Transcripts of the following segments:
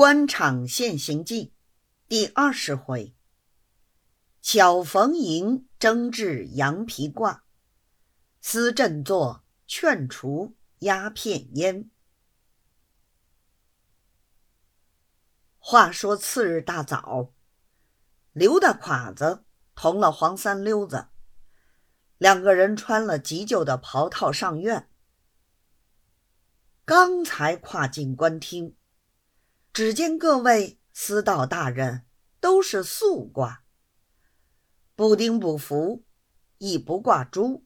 官场现形记第二十回：巧逢迎争执羊皮褂，思振作劝除鸦片烟。话说次日大早，刘大侉子同了黄三溜子两个人穿了急救的袍套上院，刚才跨进官厅。只见各位司道大人都是素褂，不丁不服，亦不挂珠。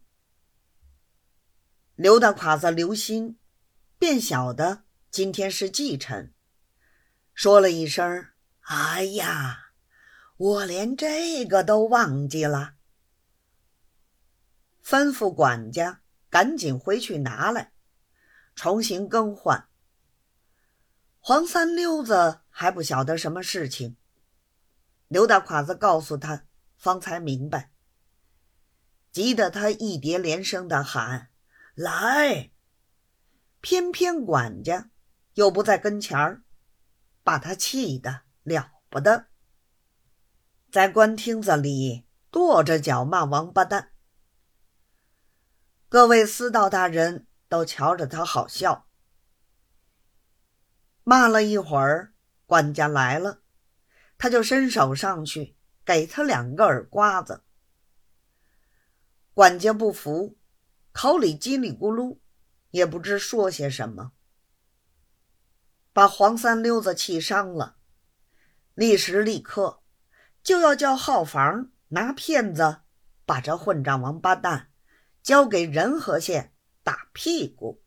刘大侉子留心，便晓得今天是忌辰，说了一声：“哎呀，我连这个都忘记了。”吩咐管家赶紧回去拿来，重新更换。黄三溜子还不晓得什么事情，刘大侉子告诉他，方才明白，急得他一叠连声的喊：“来！”偏偏管家又不在跟前儿，把他气得了不得，在官厅子里跺着脚骂王八蛋。各位司道大人都瞧着他好笑。骂了一会儿，管家来了，他就伸手上去给他两个耳刮子。管家不服，口里叽里咕噜，也不知说些什么，把黄三溜子气伤了，立时立刻就要叫号房拿片子把这混账王八蛋交给仁和县打屁股，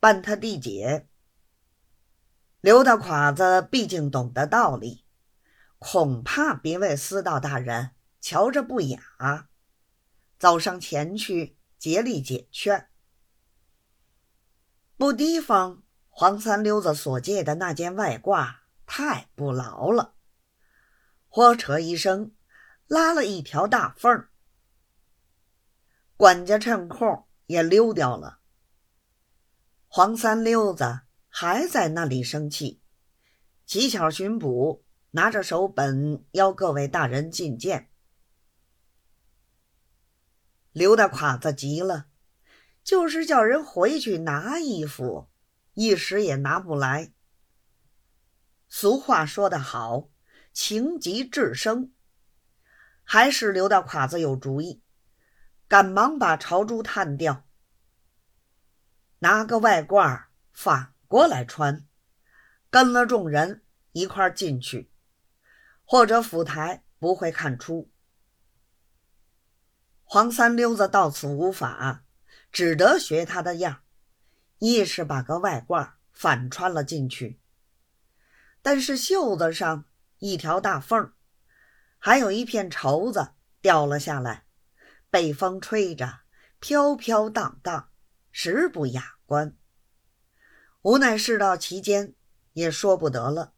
办他弟姐。刘大侉子毕竟懂得道理，恐怕别位司道大人瞧着不雅，走上前去竭力解劝。不提防黄三溜子所借的那件外褂太不牢了，豁扯一声，拉了一条大缝管家趁空也溜掉了。黄三溜子。还在那里生气，乞巧巡捕拿着手本邀各位大人觐见。刘大侉子急了，就是叫人回去拿衣服，一时也拿不来。俗话说得好，情急智生，还是刘大侉子有主意，赶忙把朝珠探掉，拿个外褂放。过来穿，跟了众人一块进去，或者府台不会看出。黄三溜子到此无法，只得学他的样，亦是把个外褂反穿了进去。但是袖子上一条大缝，还有一片绸子掉了下来，被风吹着飘飘荡荡，实不雅观。无奈事到其间，也说不得了。